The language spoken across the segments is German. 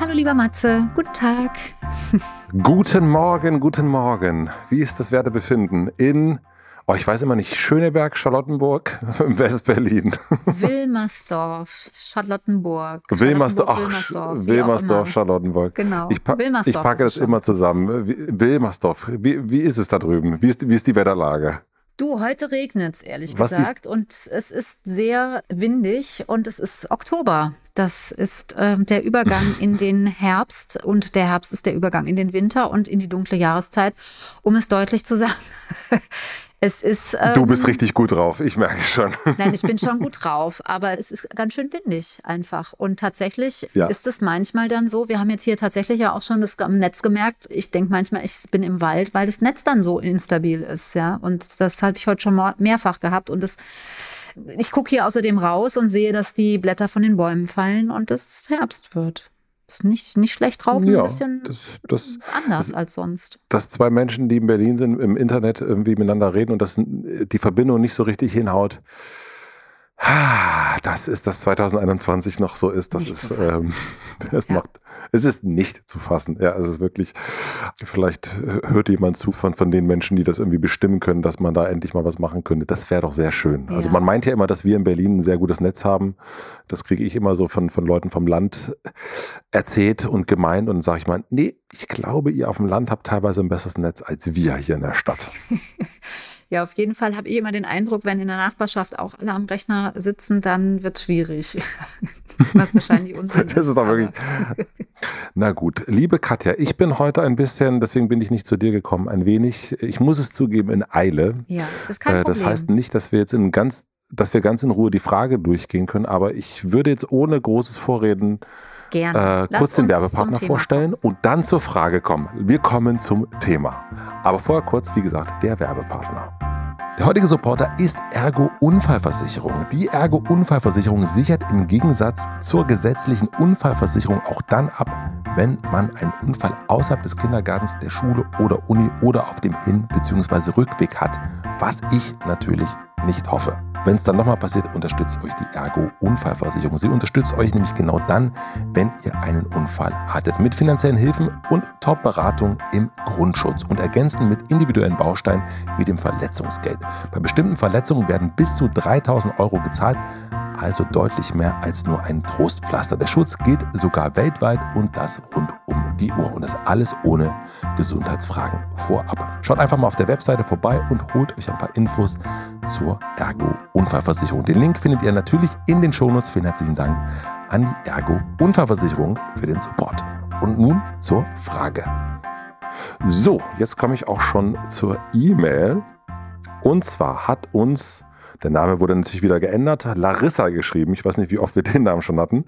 Hallo lieber Matze, guten Tag. guten Morgen, guten Morgen. Wie ist das Wertebefinden in Oh, ich weiß immer nicht, Schöneberg, Charlottenburg, West-Berlin. Wilmersdorf, Charlottenburg. Wilmersdorf, Wilmersdorf, Wilmersdorf Charlottenburg. Genau. Ich, pa ich packe das immer zusammen. Wilmersdorf, wie, wie ist es da drüben? Wie ist, wie ist die Wetterlage? Du, heute regnet es ehrlich Was gesagt und es ist sehr windig und es ist Oktober. Das ist äh, der Übergang in den Herbst und der Herbst ist der Übergang in den Winter und in die dunkle Jahreszeit, um es deutlich zu sagen. Es ist. Ähm, du bist richtig gut drauf, ich merke schon. Nein, ich bin schon gut drauf, aber es ist ganz schön windig einfach. Und tatsächlich ja. ist es manchmal dann so, wir haben jetzt hier tatsächlich ja auch schon das am Netz gemerkt. Ich denke manchmal, ich bin im Wald, weil das Netz dann so instabil ist, ja. Und das habe ich heute schon mehrfach gehabt. Und das, ich gucke hier außerdem raus und sehe, dass die Blätter von den Bäumen fallen und es Herbst wird ist nicht, nicht schlecht drauf, ja, ein bisschen das, das, anders das, als sonst. Dass zwei Menschen, die in Berlin sind, im Internet irgendwie miteinander reden und dass die Verbindung nicht so richtig hinhaut. Das ist, dass 2021 noch so ist. Das nicht ist, ähm, das ja. macht, es ist nicht zu fassen. Ja, es ist wirklich, vielleicht hört jemand zu von, von den Menschen, die das irgendwie bestimmen können, dass man da endlich mal was machen könnte. Das wäre doch sehr schön. Also ja. Also man meint ja immer, dass wir in Berlin ein sehr gutes Netz haben. Das kriege ich immer so von, von Leuten vom Land erzählt und gemeint und sage ich mal, nee, ich glaube, ihr auf dem Land habt teilweise ein besseres Netz als wir hier in der Stadt. Ja, auf jeden Fall habe ich immer den Eindruck, wenn in der Nachbarschaft auch alle am Rechner sitzen, dann wird es schwierig. Was wahrscheinlich Unsinn ist. Das ist doch wirklich. Na gut, liebe Katja, ich bin heute ein bisschen, deswegen bin ich nicht zu dir gekommen, ein wenig, ich muss es zugeben, in Eile. Ja, das ist kein Problem. Das heißt nicht, dass wir jetzt in ganz, dass wir ganz in Ruhe die Frage durchgehen können, aber ich würde jetzt ohne großes Vorreden Gerne. Äh, kurz den Werbepartner vorstellen und dann zur Frage kommen. Wir kommen zum Thema. Aber vorher kurz, wie gesagt, der Werbepartner. Der heutige Supporter ist Ergo Unfallversicherung. Die Ergo Unfallversicherung sichert im Gegensatz zur gesetzlichen Unfallversicherung auch dann ab, wenn man einen Unfall außerhalb des Kindergartens, der Schule oder Uni oder auf dem Hin- bzw. Rückweg hat, was ich natürlich nicht hoffe. Wenn es dann nochmal passiert, unterstützt euch die Ergo Unfallversicherung. Sie unterstützt euch nämlich genau dann, wenn ihr einen Unfall hattet. Mit finanziellen Hilfen und Top-Beratung im Grundschutz und ergänzen mit individuellen Bausteinen wie dem Verletzungsgeld. Bei bestimmten Verletzungen werden bis zu 3000 Euro gezahlt, also deutlich mehr als nur ein Trostpflaster. Der Schutz gilt sogar weltweit und das rund um die Uhr. Und das alles ohne Gesundheitsfragen vorab. Schaut einfach mal auf der Webseite vorbei und holt euch ein paar Infos zur Ergo Unfallversicherung. Den Link findet ihr natürlich in den Shownotes. Vielen herzlichen Dank an die Ergo Unfallversicherung für den Support. Und nun zur Frage. So, jetzt komme ich auch schon zur E-Mail. Und zwar hat uns, der Name wurde natürlich wieder geändert, Larissa geschrieben. Ich weiß nicht, wie oft wir den Namen schon hatten.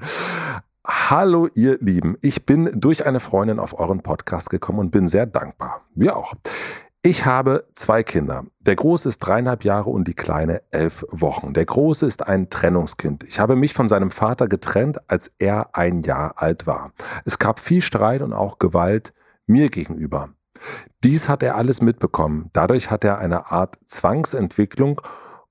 Hallo ihr Lieben, ich bin durch eine Freundin auf euren Podcast gekommen und bin sehr dankbar. Wir auch. Ich habe zwei Kinder. Der Große ist dreieinhalb Jahre und die Kleine elf Wochen. Der Große ist ein Trennungskind. Ich habe mich von seinem Vater getrennt, als er ein Jahr alt war. Es gab viel Streit und auch Gewalt mir gegenüber. Dies hat er alles mitbekommen. Dadurch hat er eine Art Zwangsentwicklung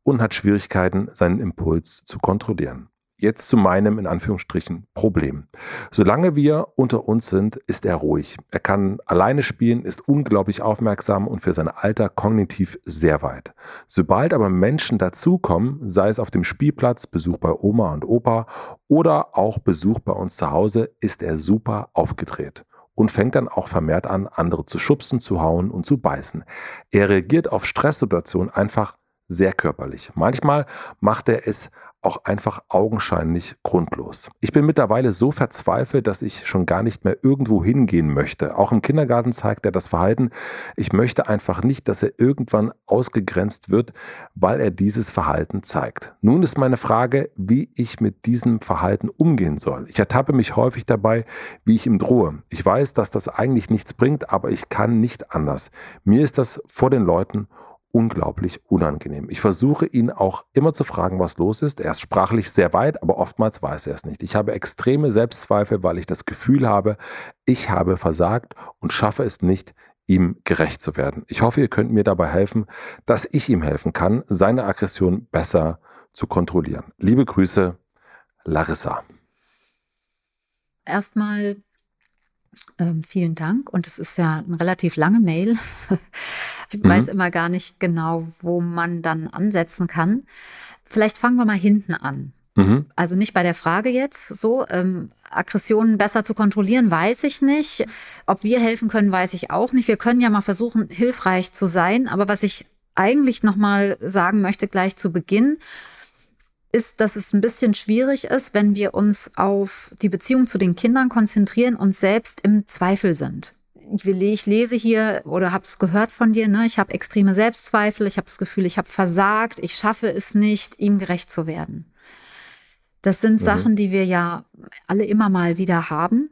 und hat Schwierigkeiten, seinen Impuls zu kontrollieren. Jetzt zu meinem, in Anführungsstrichen, Problem. Solange wir unter uns sind, ist er ruhig. Er kann alleine spielen, ist unglaublich aufmerksam und für sein Alter kognitiv sehr weit. Sobald aber Menschen dazukommen, sei es auf dem Spielplatz, Besuch bei Oma und Opa oder auch Besuch bei uns zu Hause, ist er super aufgedreht. und fängt dann auch vermehrt an, andere zu schubsen, zu hauen und zu beißen. Er reagiert auf Stresssituationen einfach sehr körperlich. Manchmal macht er es auch einfach augenscheinlich grundlos. Ich bin mittlerweile so verzweifelt, dass ich schon gar nicht mehr irgendwo hingehen möchte. Auch im Kindergarten zeigt er das Verhalten. Ich möchte einfach nicht, dass er irgendwann ausgegrenzt wird, weil er dieses Verhalten zeigt. Nun ist meine Frage, wie ich mit diesem Verhalten umgehen soll. Ich ertappe mich häufig dabei, wie ich ihm drohe. Ich weiß, dass das eigentlich nichts bringt, aber ich kann nicht anders. Mir ist das vor den Leuten unglaublich unangenehm. Ich versuche ihn auch immer zu fragen, was los ist. Er ist sprachlich sehr weit, aber oftmals weiß er es nicht. Ich habe extreme Selbstzweifel, weil ich das Gefühl habe, ich habe versagt und schaffe es nicht, ihm gerecht zu werden. Ich hoffe, ihr könnt mir dabei helfen, dass ich ihm helfen kann, seine Aggression besser zu kontrollieren. Liebe Grüße, Larissa. Erstmal ähm, vielen Dank. Und es ist ja eine relativ lange Mail. ich mhm. weiß immer gar nicht genau, wo man dann ansetzen kann. Vielleicht fangen wir mal hinten an. Mhm. Also nicht bei der Frage jetzt so, ähm, Aggressionen besser zu kontrollieren, weiß ich nicht. Ob wir helfen können, weiß ich auch nicht. Wir können ja mal versuchen, hilfreich zu sein. Aber was ich eigentlich noch mal sagen möchte gleich zu Beginn, ist, dass es ein bisschen schwierig ist, wenn wir uns auf die Beziehung zu den Kindern konzentrieren und selbst im Zweifel sind. Ich lese hier oder habe es gehört von dir, ne? ich habe extreme Selbstzweifel, ich habe das Gefühl, ich habe versagt, ich schaffe es nicht, ihm gerecht zu werden. Das sind mhm. Sachen, die wir ja alle immer mal wieder haben.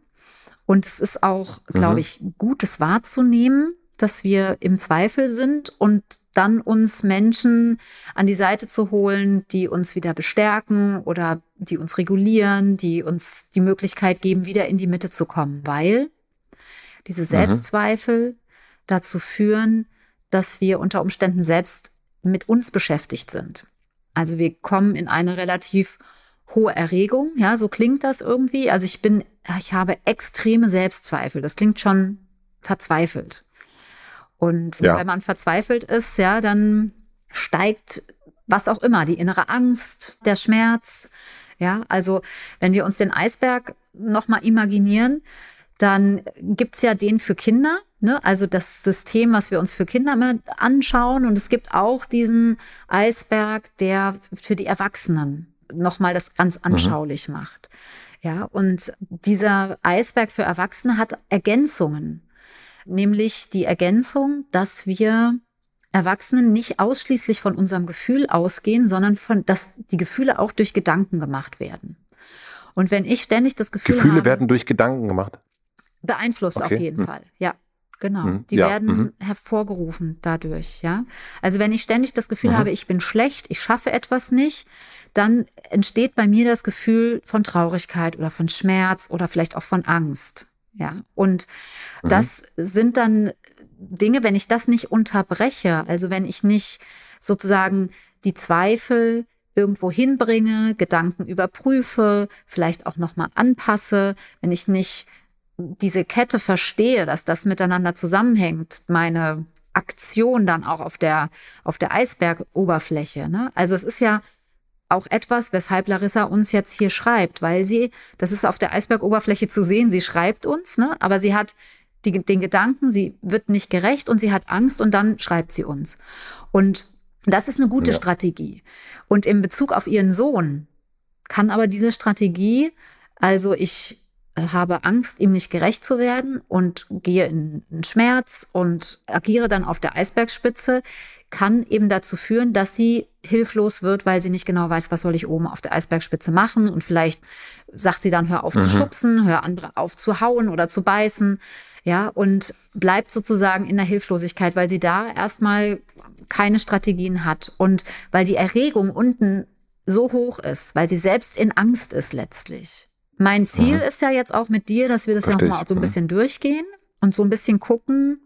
Und es ist auch, glaube mhm. ich, gut, es wahrzunehmen, dass wir im Zweifel sind und dann uns Menschen an die Seite zu holen, die uns wieder bestärken oder die uns regulieren, die uns die Möglichkeit geben, wieder in die Mitte zu kommen, weil diese mhm. Selbstzweifel mhm. dazu führen, dass wir unter Umständen selbst mit uns beschäftigt sind. Also wir kommen in eine relativ hohe Erregung, ja, so klingt das irgendwie. Also ich bin, ich habe extreme Selbstzweifel. Das klingt schon verzweifelt. Und ja. wenn man verzweifelt ist, ja, dann steigt was auch immer, die innere Angst, der Schmerz. Ja, also wenn wir uns den Eisberg nochmal imaginieren, dann gibt's ja den für Kinder, ne? also das System, was wir uns für Kinder mal anschauen. Und es gibt auch diesen Eisberg, der für die Erwachsenen nochmal das ganz mhm. anschaulich mhm. macht. Ja, und dieser Eisberg für Erwachsene hat Ergänzungen nämlich die Ergänzung, dass wir Erwachsenen nicht ausschließlich von unserem Gefühl ausgehen, sondern von, dass die Gefühle auch durch Gedanken gemacht werden. Und wenn ich ständig das Gefühl Gefühle habe, werden durch Gedanken gemacht? Beeinflusst okay. auf jeden hm. Fall, ja. Genau, hm. die ja. werden mhm. hervorgerufen dadurch, ja. Also wenn ich ständig das Gefühl mhm. habe, ich bin schlecht, ich schaffe etwas nicht, dann entsteht bei mir das Gefühl von Traurigkeit oder von Schmerz oder vielleicht auch von Angst. Ja, und mhm. das sind dann Dinge, wenn ich das nicht unterbreche, also wenn ich nicht sozusagen die Zweifel irgendwo hinbringe, Gedanken überprüfe, vielleicht auch nochmal anpasse, wenn ich nicht diese Kette verstehe, dass das miteinander zusammenhängt, meine Aktion dann auch auf der, auf der Eisbergoberfläche. Ne? Also es ist ja auch etwas, weshalb Larissa uns jetzt hier schreibt, weil sie, das ist auf der Eisbergoberfläche zu sehen, sie schreibt uns, ne? aber sie hat die, den Gedanken, sie wird nicht gerecht und sie hat Angst und dann schreibt sie uns. Und das ist eine gute ja. Strategie. Und in Bezug auf ihren Sohn kann aber diese Strategie, also ich habe Angst, ihm nicht gerecht zu werden und gehe in, in Schmerz und agiere dann auf der Eisbergspitze, kann eben dazu führen, dass sie hilflos wird, weil sie nicht genau weiß, was soll ich oben auf der Eisbergspitze machen. Und vielleicht sagt sie dann, hör auf mhm. zu schubsen, hör auf zu hauen oder zu beißen. Ja, und bleibt sozusagen in der Hilflosigkeit, weil sie da erstmal keine Strategien hat und weil die Erregung unten so hoch ist, weil sie selbst in Angst ist letztlich. Mein Ziel mhm. ist ja jetzt auch mit dir, dass wir das Versteh ja nochmal so ein mhm. bisschen durchgehen und so ein bisschen gucken,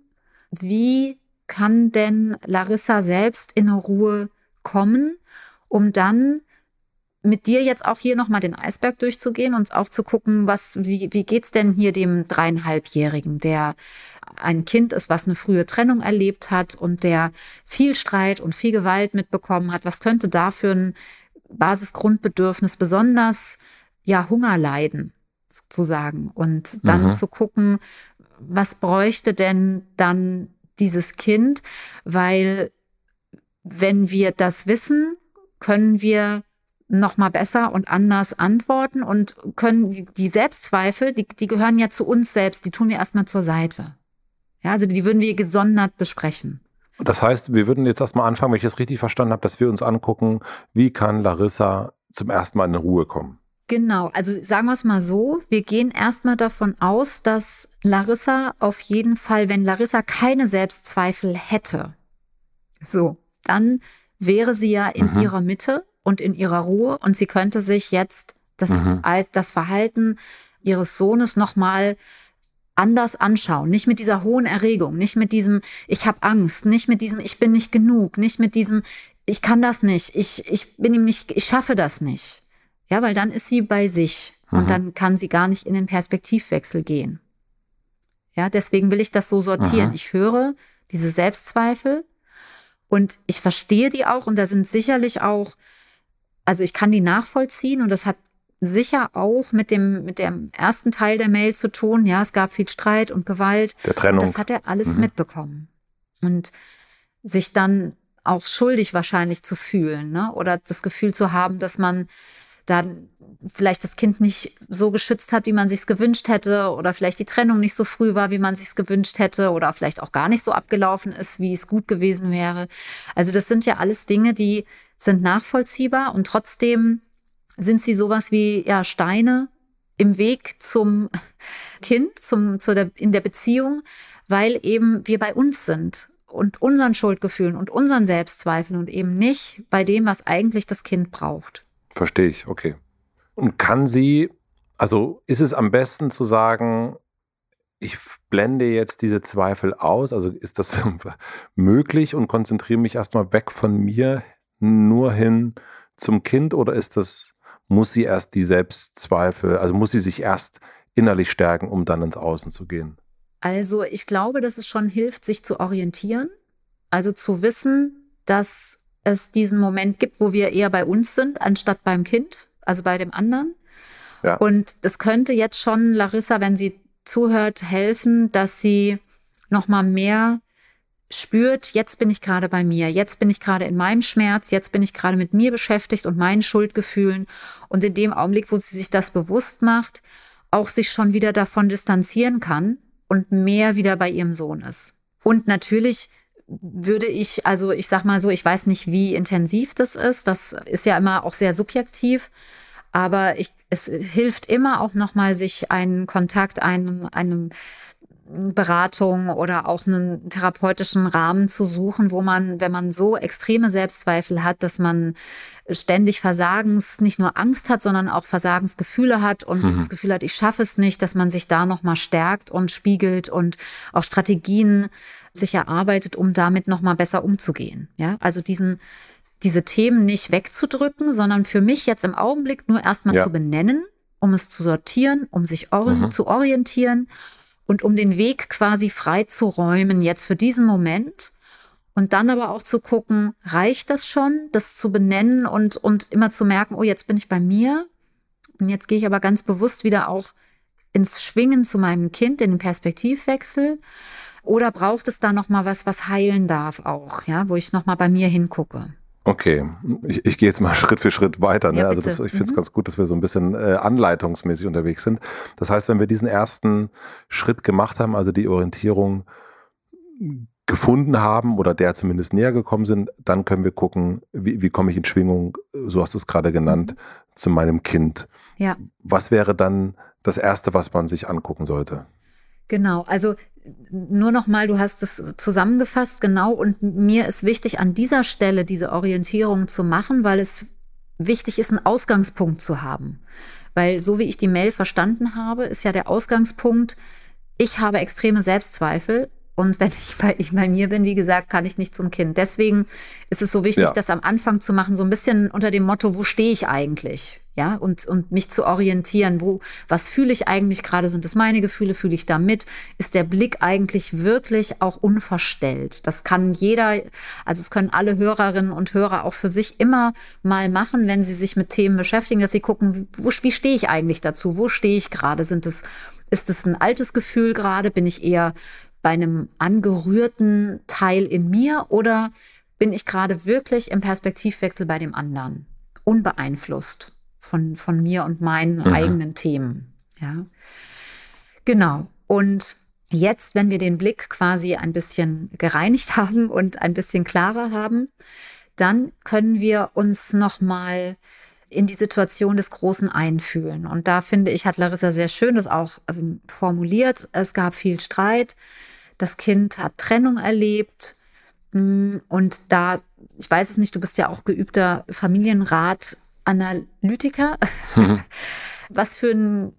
wie kann denn Larissa selbst in Ruhe kommen, um dann mit dir jetzt auch hier nochmal den Eisberg durchzugehen und auch zu gucken, was, wie, wie geht's denn hier dem dreieinhalbjährigen, der ein Kind ist, was eine frühe Trennung erlebt hat und der viel Streit und viel Gewalt mitbekommen hat. Was könnte da für ein Basisgrundbedürfnis besonders, ja, Hunger leiden, sozusagen? Und dann mhm. zu gucken, was bräuchte denn dann dieses Kind? Weil wenn wir das wissen, können wir noch mal besser und anders antworten und können die Selbstzweifel, die, die gehören ja zu uns selbst, die tun wir erstmal zur Seite. Ja, also die würden wir gesondert besprechen. Das heißt, wir würden jetzt erstmal anfangen, wenn ich das richtig verstanden habe, dass wir uns angucken, wie kann Larissa zum ersten Mal in Ruhe kommen. Genau, also sagen wir es mal so, wir gehen erstmal davon aus, dass Larissa auf jeden Fall, wenn Larissa keine Selbstzweifel hätte, so, dann wäre sie ja in mhm. ihrer Mitte und in ihrer Ruhe und sie könnte sich jetzt das, mhm. das Verhalten ihres Sohnes nochmal anders anschauen, nicht mit dieser hohen Erregung, nicht mit diesem ich habe Angst, nicht mit diesem ich bin nicht genug, nicht mit diesem ich kann das nicht, ich ich bin ihm nicht ich schaffe das nicht. Ja, weil dann ist sie bei sich mhm. und dann kann sie gar nicht in den Perspektivwechsel gehen. Ja, deswegen will ich das so sortieren. Mhm. Ich höre diese Selbstzweifel und ich verstehe die auch und da sind sicherlich auch also ich kann die nachvollziehen und das hat sicher auch mit dem, mit dem ersten Teil der Mail zu tun. Ja, es gab viel Streit und Gewalt. Der Trennung. Und das hat er alles mhm. mitbekommen. Und sich dann auch schuldig wahrscheinlich zu fühlen, ne? Oder das Gefühl zu haben, dass man dann vielleicht das Kind nicht so geschützt hat, wie man sich gewünscht hätte, oder vielleicht die Trennung nicht so früh war, wie man sich gewünscht hätte, oder vielleicht auch gar nicht so abgelaufen ist, wie es gut gewesen wäre. Also das sind ja alles Dinge, die sind nachvollziehbar und trotzdem sind sie sowas wie ja Steine im Weg zum Kind, zum zu der in der Beziehung, weil eben wir bei uns sind und unseren Schuldgefühlen und unseren Selbstzweifeln und eben nicht bei dem, was eigentlich das Kind braucht. Verstehe ich, okay. Und kann sie, also ist es am besten zu sagen, ich blende jetzt diese Zweifel aus, also ist das möglich und konzentriere mich erstmal weg von mir nur hin zum Kind oder ist das, muss sie erst die Selbstzweifel, also muss sie sich erst innerlich stärken, um dann ins Außen zu gehen? Also ich glaube, dass es schon hilft, sich zu orientieren, also zu wissen, dass es diesen Moment gibt, wo wir eher bei uns sind, anstatt beim Kind, also bei dem anderen. Ja. Und das könnte jetzt schon Larissa, wenn sie zuhört, helfen, dass sie noch mal mehr spürt, jetzt bin ich gerade bei mir, jetzt bin ich gerade in meinem Schmerz, jetzt bin ich gerade mit mir beschäftigt und meinen Schuldgefühlen. Und in dem Augenblick, wo sie sich das bewusst macht, auch sich schon wieder davon distanzieren kann und mehr wieder bei ihrem Sohn ist. Und natürlich würde ich, also ich sag mal so, ich weiß nicht, wie intensiv das ist. Das ist ja immer auch sehr subjektiv. Aber ich, es hilft immer auch nochmal, sich einen Kontakt, einen, einem Beratung oder auch einen therapeutischen Rahmen zu suchen, wo man, wenn man so extreme Selbstzweifel hat, dass man ständig Versagens, nicht nur Angst hat, sondern auch Versagensgefühle hat und mhm. dieses Gefühl hat, ich schaffe es nicht, dass man sich da nochmal stärkt und spiegelt und auch Strategien sich erarbeitet, um damit nochmal besser umzugehen. Ja, also diesen, diese Themen nicht wegzudrücken, sondern für mich jetzt im Augenblick nur erstmal ja. zu benennen, um es zu sortieren, um sich ori mhm. zu orientieren und um den Weg quasi frei zu räumen jetzt für diesen Moment. Und dann aber auch zu gucken, reicht das schon, das zu benennen und, und immer zu merken, oh, jetzt bin ich bei mir. Und jetzt gehe ich aber ganz bewusst wieder auch ins Schwingen zu meinem Kind, in den Perspektivwechsel. Oder braucht es da noch mal was, was heilen darf auch, ja, wo ich noch mal bei mir hingucke? Okay, ich, ich gehe jetzt mal Schritt für Schritt weiter. Ne? Ja, also das, ich finde es mhm. ganz gut, dass wir so ein bisschen äh, anleitungsmäßig unterwegs sind. Das heißt, wenn wir diesen ersten Schritt gemacht haben, also die Orientierung gefunden haben oder der zumindest näher gekommen sind, dann können wir gucken, wie, wie komme ich in Schwingung, so hast du es gerade genannt, mhm. zu meinem Kind. Ja. Was wäre dann das Erste, was man sich angucken sollte? Genau, also nur noch mal, du hast es zusammengefasst, genau. Und mir ist wichtig, an dieser Stelle diese Orientierung zu machen, weil es wichtig ist, einen Ausgangspunkt zu haben. Weil so wie ich die Mail verstanden habe, ist ja der Ausgangspunkt, ich habe extreme Selbstzweifel. Und wenn ich bei, ich bei mir bin, wie gesagt, kann ich nicht zum Kind. Deswegen ist es so wichtig, ja. das am Anfang zu machen, so ein bisschen unter dem Motto, wo stehe ich eigentlich? ja, und, und mich zu orientieren, wo, was fühle ich eigentlich gerade, sind es meine Gefühle, fühle ich da mit, ist der Blick eigentlich wirklich auch unverstellt. Das kann jeder, also es können alle Hörerinnen und Hörer auch für sich immer mal machen, wenn sie sich mit Themen beschäftigen, dass sie gucken, wo, wie stehe ich eigentlich dazu, wo stehe ich gerade, sind es ist es ein altes Gefühl gerade? Bin ich eher bei einem angerührten Teil in mir oder bin ich gerade wirklich im Perspektivwechsel bei dem anderen? Unbeeinflusst von, von mir und meinen mhm. eigenen Themen. Ja. Genau. Und jetzt, wenn wir den Blick quasi ein bisschen gereinigt haben und ein bisschen klarer haben, dann können wir uns nochmal in die Situation des Großen einfühlen. Und da finde ich, hat Larissa sehr schön das auch ähm, formuliert. Es gab viel Streit. Das Kind hat Trennung erlebt. Mm, und da, ich weiß es nicht, du bist ja auch geübter Familienrat-Analytiker. Mhm. Was für ein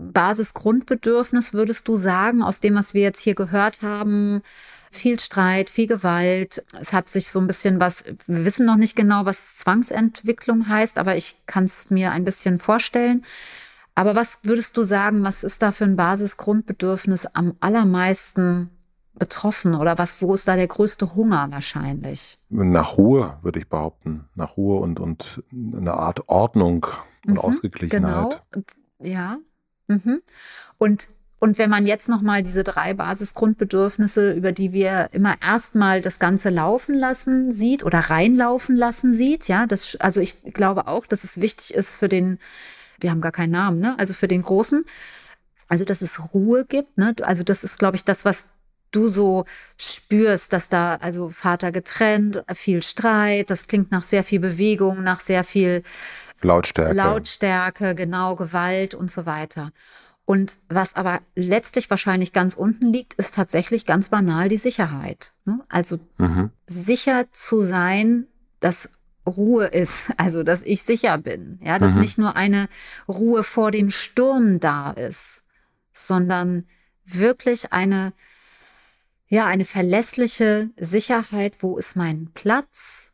Basisgrundbedürfnis würdest du sagen, aus dem, was wir jetzt hier gehört haben? Viel Streit, viel Gewalt. Es hat sich so ein bisschen was, wir wissen noch nicht genau, was Zwangsentwicklung heißt, aber ich kann es mir ein bisschen vorstellen. Aber was würdest du sagen, was ist da für ein Basisgrundbedürfnis am allermeisten betroffen oder was, wo ist da der größte Hunger wahrscheinlich? Nach Ruhe, würde ich behaupten. Nach Ruhe und, und eine Art Ordnung und mhm, Ausgeglichenheit. Genau, ja. Mhm. Und und wenn man jetzt nochmal diese drei Basisgrundbedürfnisse, über die wir immer erstmal das Ganze laufen lassen sieht oder reinlaufen lassen sieht, ja, das, also ich glaube auch, dass es wichtig ist für den, wir haben gar keinen Namen, ne, also für den Großen, also dass es Ruhe gibt, ne, also das ist, glaube ich, das, was du so spürst, dass da also Vater getrennt, viel Streit, das klingt nach sehr viel Bewegung, nach sehr viel Lautstärke. Lautstärke, genau, Gewalt und so weiter. Und was aber letztlich wahrscheinlich ganz unten liegt, ist tatsächlich ganz banal die Sicherheit. Ne? Also mhm. sicher zu sein, dass Ruhe ist, also dass ich sicher bin, ja, dass mhm. nicht nur eine Ruhe vor dem Sturm da ist, sondern wirklich eine ja, eine verlässliche Sicherheit, wo ist mein Platz,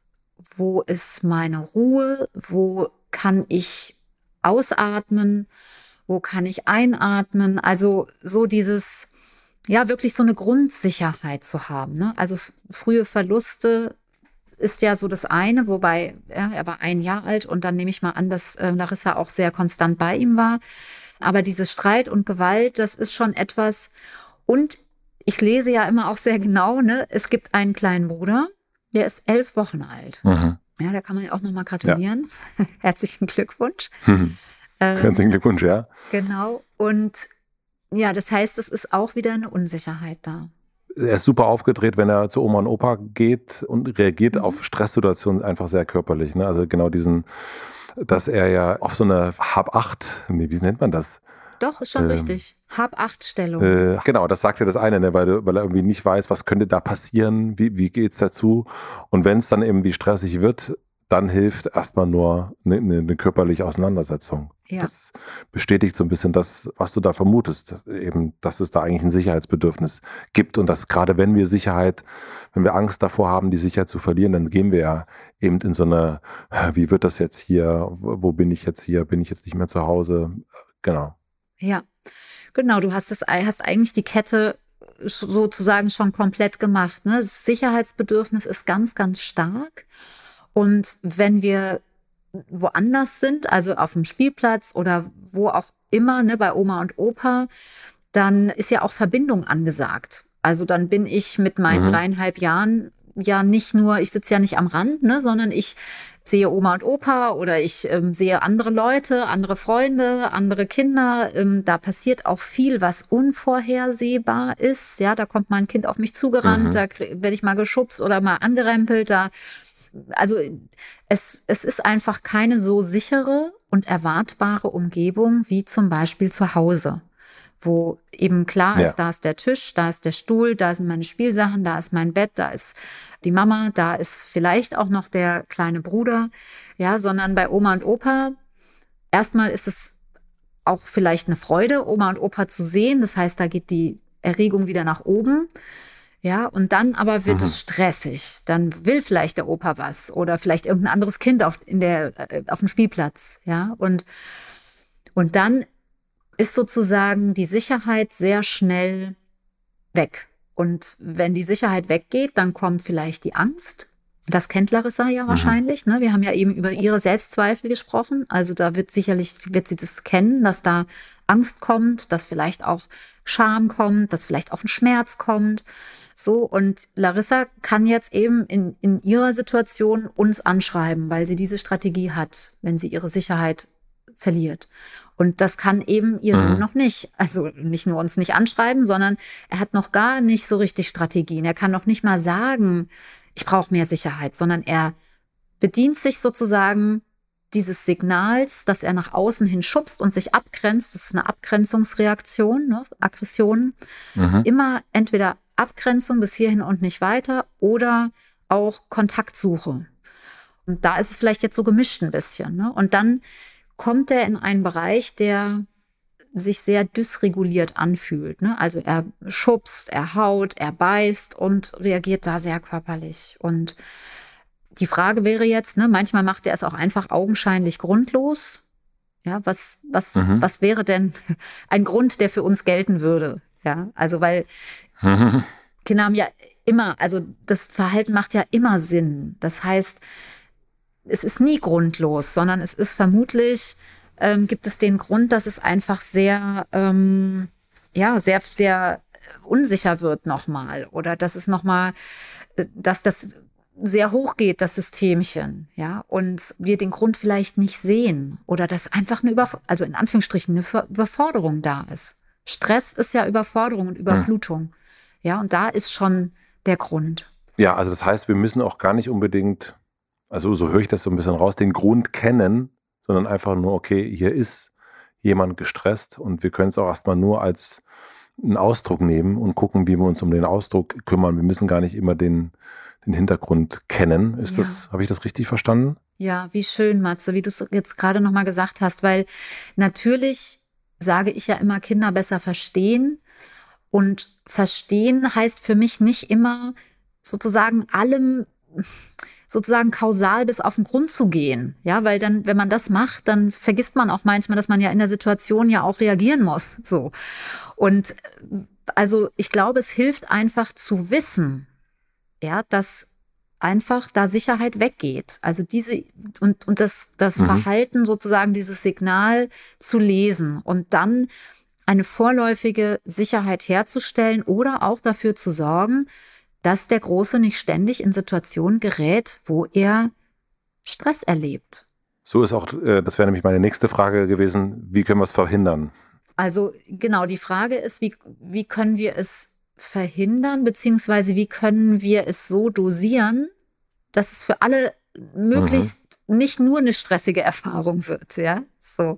wo ist meine Ruhe, wo kann ich ausatmen, wo kann ich einatmen, also so dieses, ja, wirklich so eine Grundsicherheit zu haben. Ne? Also frühe Verluste ist ja so das eine, wobei ja, er war ein Jahr alt und dann nehme ich mal an, dass äh, Larissa auch sehr konstant bei ihm war. Aber dieses Streit und Gewalt, das ist schon etwas. Und ich lese ja immer auch sehr genau, ne? Es gibt einen kleinen Bruder, der ist elf Wochen alt. Mhm. Ja, da kann man ja auch nochmal gratulieren. Ja. Herzlichen Glückwunsch. Mhm. Ähm, Herzlichen Glückwunsch, ja. Genau. Und ja, das heißt, es ist auch wieder eine Unsicherheit da. Er ist super aufgedreht, wenn er zu Oma und Opa geht und reagiert mhm. auf Stresssituationen einfach sehr körperlich. Ne? Also genau diesen, dass er ja auf so eine Hab-8, nee, wie nennt man das? Doch, ist schon ähm, richtig. Hab-Acht-Stellung. Äh, genau, das sagt ja das eine, ne, weil, weil er irgendwie nicht weiß, was könnte da passieren, wie, wie es dazu. Und wenn es dann irgendwie stressig wird, dann hilft erstmal nur eine, eine, körperliche Auseinandersetzung. Ja. Das bestätigt so ein bisschen das, was du da vermutest. Eben, dass es da eigentlich ein Sicherheitsbedürfnis gibt und dass gerade wenn wir Sicherheit, wenn wir Angst davor haben, die Sicherheit zu verlieren, dann gehen wir ja eben in so eine, wie wird das jetzt hier? Wo bin ich jetzt hier? Bin ich jetzt nicht mehr zu Hause? Genau. Ja, genau. Du hast das, hast eigentlich die Kette sozusagen schon komplett gemacht. Ne? Das Sicherheitsbedürfnis ist ganz, ganz stark. Und wenn wir woanders sind, also auf dem Spielplatz oder wo auch immer, ne, bei Oma und Opa, dann ist ja auch Verbindung angesagt. Also dann bin ich mit meinen mhm. dreieinhalb Jahren ja nicht nur, ich sitze ja nicht am Rand, ne, sondern ich sehe Oma und Opa oder ich ähm, sehe andere Leute, andere Freunde, andere Kinder. Ähm, da passiert auch viel, was unvorhersehbar ist. Ja, da kommt mal ein Kind auf mich zugerannt, mhm. da werde ich mal geschubst oder mal angerempelt. Da, also es, es ist einfach keine so sichere und erwartbare Umgebung wie zum Beispiel zu Hause wo eben klar ist, ja. da ist der Tisch, da ist der Stuhl, da sind meine Spielsachen, da ist mein Bett, da ist die Mama, da ist vielleicht auch noch der kleine Bruder, ja, sondern bei Oma und Opa, erstmal ist es auch vielleicht eine Freude, Oma und Opa zu sehen. Das heißt, da geht die Erregung wieder nach oben. Ja, und dann aber wird mhm. es stressig. Dann will vielleicht der Opa was oder vielleicht irgendein anderes Kind auf, in der, äh, auf dem Spielplatz. Ja, und, und dann ist sozusagen die Sicherheit sehr schnell weg. Und wenn die Sicherheit weggeht, dann kommt vielleicht die Angst. Das kennt Larissa ja mhm. wahrscheinlich. Ne? Wir haben ja eben über ihre Selbstzweifel gesprochen. Also da wird sicherlich, wird sie das kennen, dass da Angst kommt, dass vielleicht auch Scham kommt, dass vielleicht auch ein Schmerz kommt. So, und Larissa kann jetzt eben in, in ihrer Situation uns anschreiben, weil sie diese Strategie hat, wenn sie ihre Sicherheit verliert. Und das kann eben ihr Sohn mhm. noch nicht. Also nicht nur uns nicht anschreiben, sondern er hat noch gar nicht so richtig Strategien. Er kann noch nicht mal sagen, ich brauche mehr Sicherheit, sondern er bedient sich sozusagen dieses Signals, dass er nach außen hin schubst und sich abgrenzt. Das ist eine Abgrenzungsreaktion, ne? Aggression. Mhm. Immer entweder Abgrenzung bis hierhin und nicht weiter oder auch Kontaktsuche. Und da ist es vielleicht jetzt so gemischt ein bisschen. Ne? Und dann kommt er in einen Bereich, der sich sehr dysreguliert anfühlt. Ne? Also er schubst, er haut, er beißt und reagiert da sehr körperlich. Und die Frage wäre jetzt, ne, manchmal macht er es auch einfach augenscheinlich grundlos. Ja, was, was, mhm. was wäre denn ein Grund, der für uns gelten würde? Ja, also weil Kinder haben ja immer, also das Verhalten macht ja immer Sinn. Das heißt, es ist nie grundlos, sondern es ist vermutlich, ähm, gibt es den Grund, dass es einfach sehr, ähm, ja, sehr, sehr unsicher wird nochmal oder dass es nochmal, äh, dass das sehr hoch geht, das Systemchen, ja, und wir den Grund vielleicht nicht sehen oder dass einfach eine Überf also in Anführungsstrichen eine Überforderung da ist. Stress ist ja Überforderung und Überflutung. Hm. Ja, und da ist schon der Grund. Ja, also das heißt, wir müssen auch gar nicht unbedingt, also so höre ich das so ein bisschen raus, den Grund kennen, sondern einfach nur, okay, hier ist jemand gestresst und wir können es auch erstmal nur als einen Ausdruck nehmen und gucken, wie wir uns um den Ausdruck kümmern. Wir müssen gar nicht immer den, den Hintergrund kennen. Ist ja. das, habe ich das richtig verstanden? Ja, wie schön, Matze, wie du es jetzt gerade nochmal gesagt hast, weil natürlich sage ich ja immer, Kinder besser verstehen. Und verstehen heißt für mich nicht immer sozusagen allem sozusagen kausal bis auf den Grund zu gehen. Ja, weil dann, wenn man das macht, dann vergisst man auch manchmal, dass man ja in der Situation ja auch reagieren muss. So. Und also ich glaube, es hilft einfach zu wissen, ja, dass einfach da Sicherheit weggeht. Also diese und, und das, das mhm. Verhalten sozusagen, dieses Signal zu lesen und dann eine vorläufige Sicherheit herzustellen oder auch dafür zu sorgen, dass der Große nicht ständig in Situationen gerät, wo er Stress erlebt. So ist auch, äh, das wäre nämlich meine nächste Frage gewesen, wie können wir es verhindern? Also genau, die Frage ist, wie, wie können wir es verhindern, beziehungsweise wie können wir es so dosieren, dass es für alle möglichst mhm. nicht nur eine stressige Erfahrung wird, ja? So.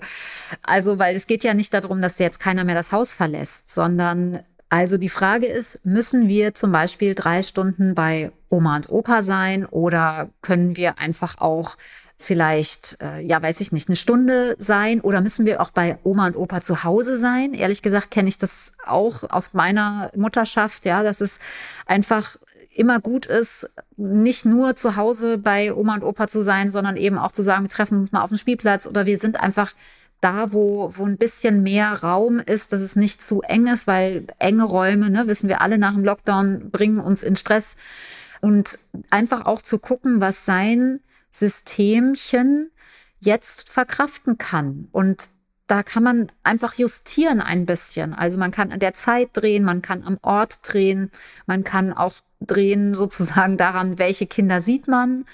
Also, weil es geht ja nicht darum, dass jetzt keiner mehr das Haus verlässt, sondern also die Frage ist, müssen wir zum Beispiel drei Stunden bei Oma und Opa sein oder können wir einfach auch vielleicht, äh, ja, weiß ich nicht, eine Stunde sein oder müssen wir auch bei Oma und Opa zu Hause sein? Ehrlich gesagt kenne ich das auch aus meiner Mutterschaft, ja, dass es einfach immer gut ist, nicht nur zu Hause bei Oma und Opa zu sein, sondern eben auch zu sagen, wir treffen uns mal auf dem Spielplatz oder wir sind einfach da, wo, wo ein bisschen mehr Raum ist, dass es nicht zu eng ist, weil enge Räume, ne, wissen wir alle nach dem Lockdown, bringen uns in Stress. Und einfach auch zu gucken, was sein Systemchen jetzt verkraften kann. Und da kann man einfach justieren ein bisschen. Also man kann an der Zeit drehen, man kann am Ort drehen, man kann auch drehen sozusagen daran, welche Kinder sieht man,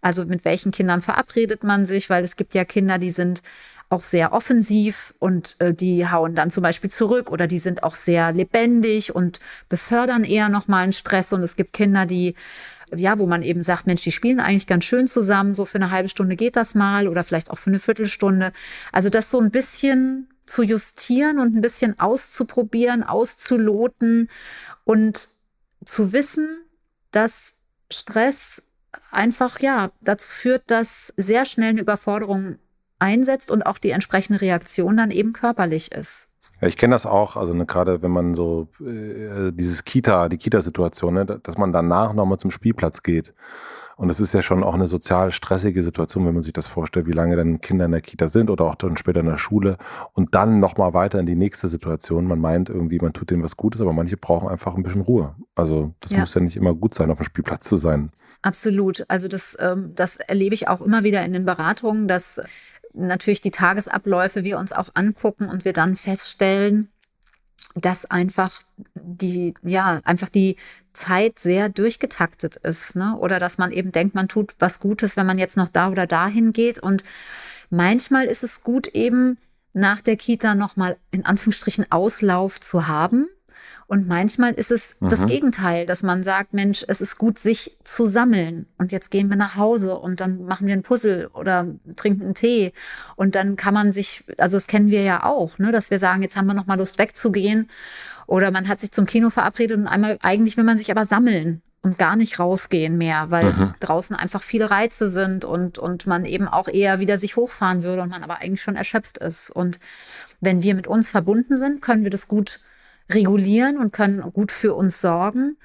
also mit welchen Kindern verabredet man sich, weil es gibt ja Kinder, die sind auch sehr offensiv und äh, die hauen dann zum Beispiel zurück oder die sind auch sehr lebendig und befördern eher nochmal einen Stress. Und es gibt Kinder, die ja, wo man eben sagt, Mensch, die spielen eigentlich ganz schön zusammen, so für eine halbe Stunde geht das mal oder vielleicht auch für eine Viertelstunde. Also das so ein bisschen zu justieren und ein bisschen auszuprobieren, auszuloten und zu wissen, dass Stress einfach ja dazu führt, dass sehr schnell eine Überforderung einsetzt und auch die entsprechende Reaktion dann eben körperlich ist. Ja, ich kenne das auch, also ne, gerade wenn man so äh, dieses Kita, die Kita-Situation, ne, dass man danach nochmal zum Spielplatz geht. Und das ist ja schon auch eine sozial stressige Situation, wenn man sich das vorstellt, wie lange dann Kinder in der Kita sind oder auch dann später in der Schule und dann nochmal weiter in die nächste Situation. Man meint irgendwie, man tut denen was Gutes, aber manche brauchen einfach ein bisschen Ruhe. Also das ja. muss ja nicht immer gut sein, auf dem Spielplatz zu sein. Absolut. Also das, ähm, das erlebe ich auch immer wieder in den Beratungen, dass natürlich die Tagesabläufe wir uns auch angucken und wir dann feststellen, dass einfach die, ja, einfach die Zeit sehr durchgetaktet ist, ne? Oder dass man eben denkt, man tut was Gutes, wenn man jetzt noch da oder dahin geht. Und manchmal ist es gut, eben nach der Kita nochmal in Anführungsstrichen Auslauf zu haben und manchmal ist es mhm. das Gegenteil, dass man sagt, Mensch, es ist gut, sich zu sammeln. Und jetzt gehen wir nach Hause und dann machen wir ein Puzzle oder trinken einen Tee. Und dann kann man sich, also das kennen wir ja auch, ne, dass wir sagen, jetzt haben wir noch mal Lust wegzugehen. Oder man hat sich zum Kino verabredet und einmal, eigentlich will man sich aber sammeln und gar nicht rausgehen mehr, weil mhm. draußen einfach viele Reize sind und, und man eben auch eher wieder sich hochfahren würde und man aber eigentlich schon erschöpft ist. Und wenn wir mit uns verbunden sind, können wir das gut regulieren und können gut für uns sorgen.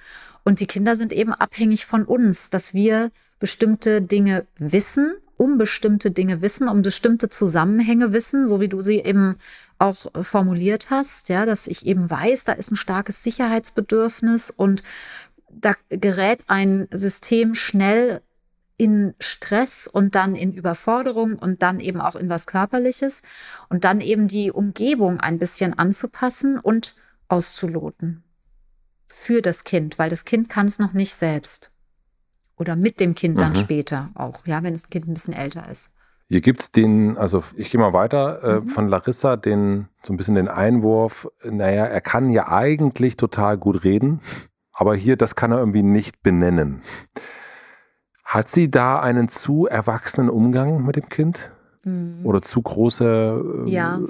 Und die Kinder sind eben abhängig von uns, dass wir bestimmte Dinge wissen, um bestimmte Dinge wissen, um bestimmte Zusammenhänge wissen, so wie du sie eben auch formuliert hast, ja, dass ich eben weiß, da ist ein starkes Sicherheitsbedürfnis und da gerät ein System schnell in Stress und dann in Überforderung und dann eben auch in was Körperliches und dann eben die Umgebung ein bisschen anzupassen und auszuloten. Für das Kind, weil das Kind kann es noch nicht selbst. Oder mit dem Kind dann mhm. später auch, ja, wenn das Kind ein bisschen älter ist. Hier gibt es den, also ich gehe mal weiter, äh, mhm. von Larissa den, so ein bisschen den Einwurf, naja, er kann ja eigentlich total gut reden, aber hier, das kann er irgendwie nicht benennen. Hat sie da einen zu erwachsenen Umgang mit dem Kind? Mhm. Oder zu große äh, ja.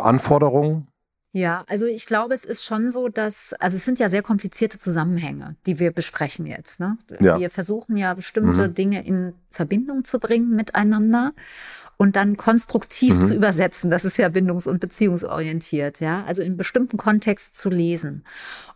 Anforderungen? Ja, also ich glaube, es ist schon so, dass, also es sind ja sehr komplizierte Zusammenhänge, die wir besprechen jetzt. Ne? Ja. Wir versuchen ja bestimmte mhm. Dinge in Verbindung zu bringen miteinander und dann konstruktiv mhm. zu übersetzen. Das ist ja bindungs- und beziehungsorientiert, ja. Also in bestimmten Kontext zu lesen.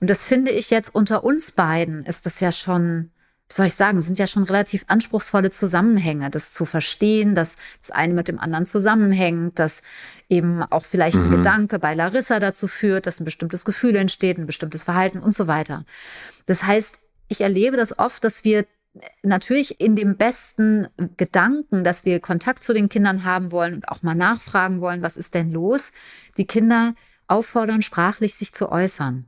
Und das finde ich jetzt unter uns beiden ist das ja schon soll ich sagen, sind ja schon relativ anspruchsvolle Zusammenhänge, das zu verstehen, dass das eine mit dem anderen zusammenhängt, dass eben auch vielleicht mhm. ein Gedanke bei Larissa dazu führt, dass ein bestimmtes Gefühl entsteht, ein bestimmtes Verhalten und so weiter. Das heißt, ich erlebe das oft, dass wir natürlich in dem besten Gedanken, dass wir Kontakt zu den Kindern haben wollen und auch mal nachfragen wollen, was ist denn los, die Kinder auffordern, sprachlich sich zu äußern.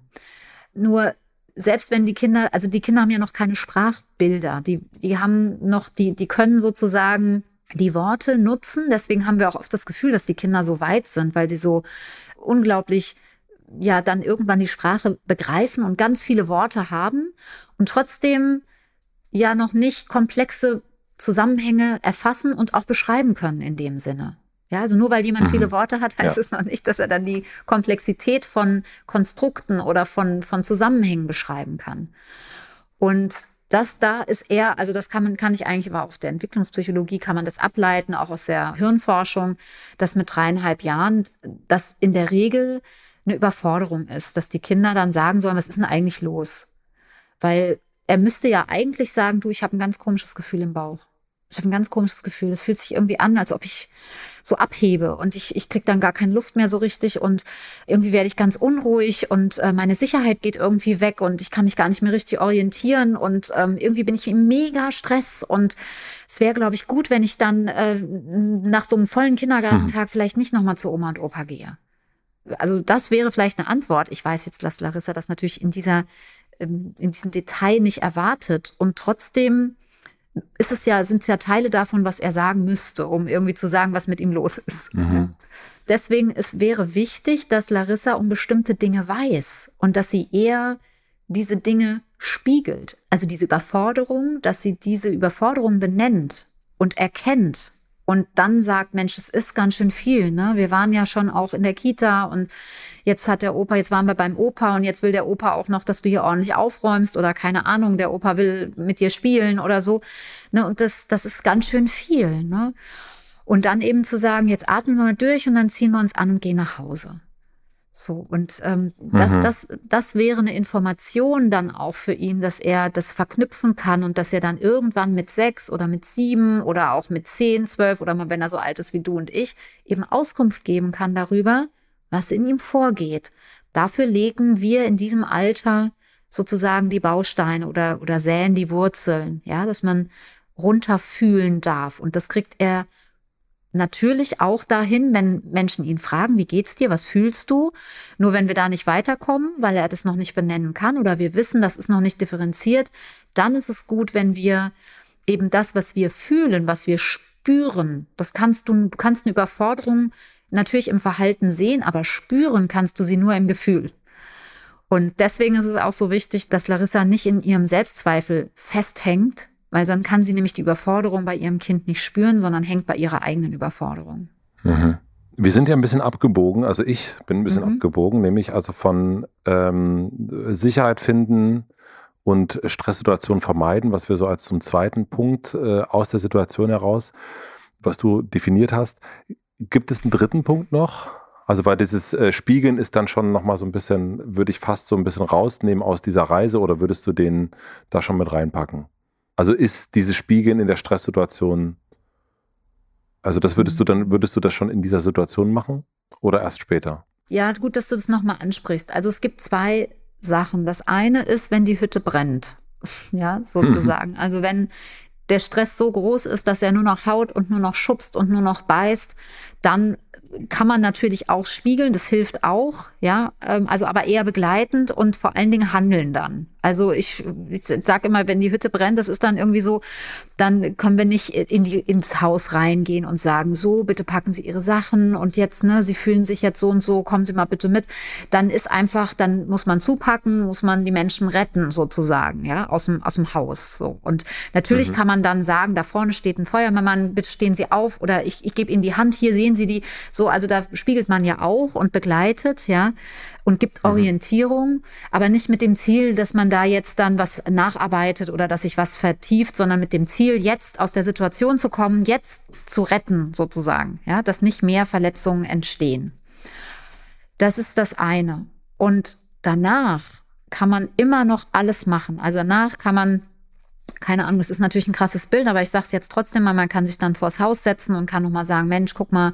Nur selbst wenn die Kinder, also die Kinder haben ja noch keine Sprachbilder, die, die haben noch, die, die können sozusagen die Worte nutzen. Deswegen haben wir auch oft das Gefühl, dass die Kinder so weit sind, weil sie so unglaublich ja dann irgendwann die Sprache begreifen und ganz viele Worte haben und trotzdem ja noch nicht komplexe Zusammenhänge erfassen und auch beschreiben können in dem Sinne. Ja, also nur weil jemand mhm. viele Worte hat, heißt ja. es noch nicht, dass er dann die Komplexität von Konstrukten oder von, von Zusammenhängen beschreiben kann. Und das da ist eher, also das kann man, kann ich eigentlich aber auf der Entwicklungspsychologie kann man das ableiten, auch aus der Hirnforschung, dass mit dreieinhalb Jahren das in der Regel eine Überforderung ist, dass die Kinder dann sagen sollen, was ist denn eigentlich los? Weil er müsste ja eigentlich sagen, du, ich habe ein ganz komisches Gefühl im Bauch. Ich habe ein ganz komisches Gefühl. Das fühlt sich irgendwie an, als ob ich so abhebe und ich, ich krieg dann gar keine Luft mehr so richtig und irgendwie werde ich ganz unruhig und äh, meine Sicherheit geht irgendwie weg und ich kann mich gar nicht mehr richtig orientieren und ähm, irgendwie bin ich im mega Stress und es wäre, glaube ich, gut, wenn ich dann äh, nach so einem vollen Kindergartentag hm. vielleicht nicht nochmal zu Oma und Opa gehe. Also das wäre vielleicht eine Antwort. Ich weiß jetzt, dass Larissa das natürlich in dieser ähm, in diesem Detail nicht erwartet und trotzdem ist es ja, sind es ja Teile davon, was er sagen müsste, um irgendwie zu sagen, was mit ihm los ist. Mhm. Deswegen es wäre wichtig, dass Larissa um bestimmte Dinge weiß und dass sie eher diese Dinge spiegelt. Also diese Überforderung, dass sie diese Überforderung benennt und erkennt und dann sagt, Mensch, es ist ganz schön viel. Ne? Wir waren ja schon auch in der Kita und jetzt hat der Opa, jetzt waren wir beim Opa und jetzt will der Opa auch noch, dass du hier ordentlich aufräumst oder keine Ahnung, der Opa will mit dir spielen oder so. Ne? Und das, das ist ganz schön viel. Ne? Und dann eben zu sagen, jetzt atmen wir mal durch und dann ziehen wir uns an und gehen nach Hause. So, und ähm, das, mhm. das, das wäre eine Information dann auch für ihn, dass er das verknüpfen kann und dass er dann irgendwann mit sechs oder mit sieben oder auch mit zehn, zwölf oder mal, wenn er so alt ist wie du und ich, eben Auskunft geben kann darüber, was in ihm vorgeht. Dafür legen wir in diesem Alter sozusagen die Bausteine oder, oder säen die Wurzeln, ja, dass man runterfühlen darf. Und das kriegt er natürlich auch dahin, wenn Menschen ihn fragen, wie geht's dir, was fühlst du? Nur wenn wir da nicht weiterkommen, weil er das noch nicht benennen kann oder wir wissen, das ist noch nicht differenziert, dann ist es gut, wenn wir eben das, was wir fühlen, was wir spüren, das kannst du, du kannst eine Überforderung natürlich im Verhalten sehen, aber spüren kannst du sie nur im Gefühl. Und deswegen ist es auch so wichtig, dass Larissa nicht in ihrem Selbstzweifel festhängt, weil dann kann sie nämlich die Überforderung bei ihrem Kind nicht spüren, sondern hängt bei ihrer eigenen Überforderung. Mhm. Wir sind ja ein bisschen abgebogen, also ich bin ein bisschen mhm. abgebogen, nämlich also von ähm, Sicherheit finden und Stresssituationen vermeiden, was wir so als zum zweiten Punkt äh, aus der Situation heraus, was du definiert hast. Gibt es einen dritten Punkt noch? Also weil dieses äh, Spiegeln ist dann schon nochmal so ein bisschen, würde ich fast so ein bisschen rausnehmen aus dieser Reise oder würdest du den da schon mit reinpacken? Also ist dieses Spiegeln in der Stresssituation, also das würdest du dann, würdest du das schon in dieser Situation machen oder erst später? Ja, gut, dass du das nochmal ansprichst. Also es gibt zwei Sachen. Das eine ist, wenn die Hütte brennt. Ja, sozusagen. Also wenn der Stress so groß ist, dass er nur noch haut und nur noch schubst und nur noch beißt, dann kann man natürlich auch spiegeln, das hilft auch, ja, ähm, also aber eher begleitend und vor allen Dingen handeln dann. Also ich, ich sage immer, wenn die Hütte brennt, das ist dann irgendwie so, dann können wir nicht in die, ins Haus reingehen und sagen, so, bitte packen Sie Ihre Sachen und jetzt, ne, Sie fühlen sich jetzt so und so, kommen Sie mal bitte mit. Dann ist einfach, dann muss man zupacken, muss man die Menschen retten sozusagen, ja, aus dem, aus dem Haus. So. Und natürlich mhm. kann man dann sagen, da vorne steht ein Feuerwehrmann, bitte stehen Sie auf oder ich, ich gebe Ihnen die Hand, hier sehen Sie die. So, also da spiegelt man ja auch und begleitet, ja und gibt mhm. Orientierung, aber nicht mit dem Ziel, dass man da jetzt dann was nacharbeitet oder dass sich was vertieft, sondern mit dem Ziel, jetzt aus der Situation zu kommen, jetzt zu retten sozusagen, ja, dass nicht mehr Verletzungen entstehen. Das ist das eine. Und danach kann man immer noch alles machen. Also danach kann man keine Ahnung, es ist natürlich ein krasses Bild, aber ich sage es jetzt trotzdem mal, man kann sich dann vors Haus setzen und kann nochmal sagen, Mensch, guck mal,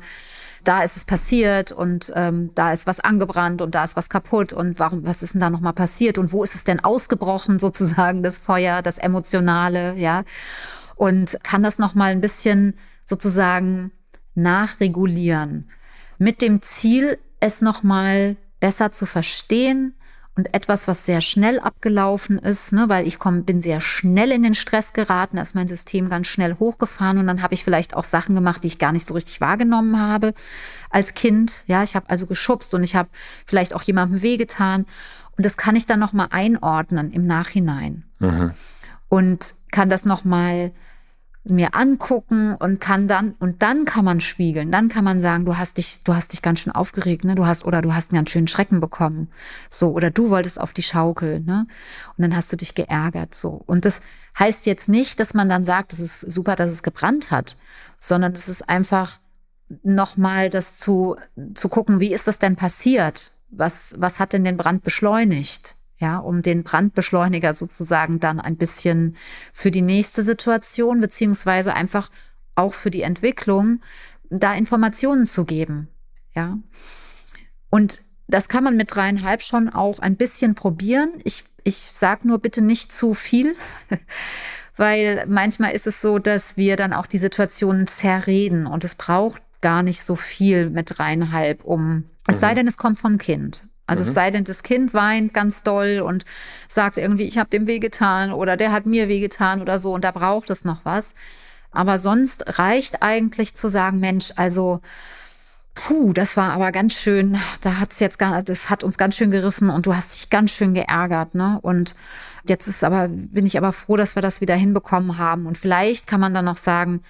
da ist es passiert und ähm, da ist was angebrannt und da ist was kaputt und warum, was ist denn da nochmal passiert und wo ist es denn ausgebrochen sozusagen, das Feuer, das Emotionale, ja. Und kann das nochmal ein bisschen sozusagen nachregulieren mit dem Ziel, es nochmal besser zu verstehen, und etwas, was sehr schnell abgelaufen ist, ne, weil ich komm, bin sehr schnell in den Stress geraten, da ist mein System ganz schnell hochgefahren und dann habe ich vielleicht auch Sachen gemacht, die ich gar nicht so richtig wahrgenommen habe als Kind. Ja, ich habe also geschubst und ich habe vielleicht auch jemandem wehgetan und das kann ich dann noch mal einordnen im Nachhinein mhm. und kann das noch mal mir angucken und kann dann und dann kann man spiegeln. Dann kann man sagen, du hast dich, du hast dich ganz schön aufgeregt, ne? Du hast oder du hast einen ganz schönen Schrecken bekommen, so oder du wolltest auf die Schaukel, ne? Und dann hast du dich geärgert, so. Und das heißt jetzt nicht, dass man dann sagt, es ist super, dass es gebrannt hat, sondern es ist einfach nochmal das zu zu gucken, wie ist das denn passiert? Was was hat denn den Brand beschleunigt? Ja, um den Brandbeschleuniger sozusagen dann ein bisschen für die nächste Situation beziehungsweise einfach auch für die Entwicklung da Informationen zu geben, ja. Und das kann man mit dreieinhalb schon auch ein bisschen probieren. Ich, ich sag nur bitte nicht zu viel, weil manchmal ist es so, dass wir dann auch die Situationen zerreden und es braucht gar nicht so viel mit dreieinhalb, um, es sei mhm. denn, es kommt vom Kind. Also mhm. es sei denn, das Kind weint ganz doll und sagt irgendwie, ich habe dem wehgetan oder der hat mir wehgetan oder so und da braucht es noch was. Aber sonst reicht eigentlich zu sagen, Mensch, also puh, das war aber ganz schön, da hat's jetzt gar, das hat uns ganz schön gerissen und du hast dich ganz schön geärgert, ne? Und jetzt ist aber, bin ich aber froh, dass wir das wieder hinbekommen haben. Und vielleicht kann man dann noch sagen,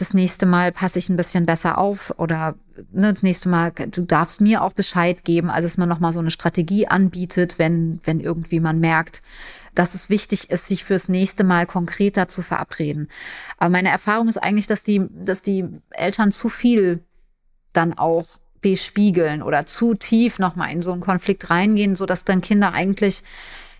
das nächste Mal passe ich ein bisschen besser auf oder ne, das nächste Mal, du darfst mir auch Bescheid geben, also dass man nochmal so eine Strategie anbietet, wenn, wenn irgendwie man merkt, dass es wichtig ist, sich fürs nächste Mal konkreter zu verabreden. Aber meine Erfahrung ist eigentlich, dass die, dass die Eltern zu viel dann auch bespiegeln oder zu tief nochmal in so einen Konflikt reingehen, so dass dann Kinder eigentlich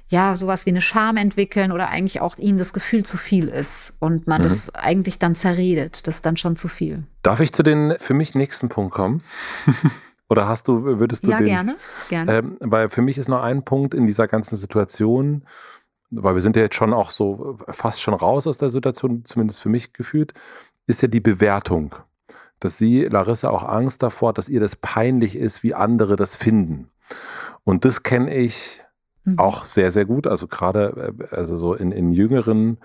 ja, sowas wie eine Scham entwickeln oder eigentlich auch ihnen das Gefühl zu viel ist und man mhm. das eigentlich dann zerredet. Das ist dann schon zu viel. Darf ich zu den für mich nächsten Punkt kommen? oder hast du, würdest du ja, den? Ja, gerne, gerne. Ähm, weil für mich ist noch ein Punkt in dieser ganzen Situation, weil wir sind ja jetzt schon auch so fast schon raus aus der Situation, zumindest für mich gefühlt, ist ja die Bewertung. dass sie, Larissa, auch Angst davor, dass ihr das peinlich ist, wie andere das finden. Und das kenne ich mhm. auch sehr, sehr gut. Also gerade äh, also so in, in jüngeren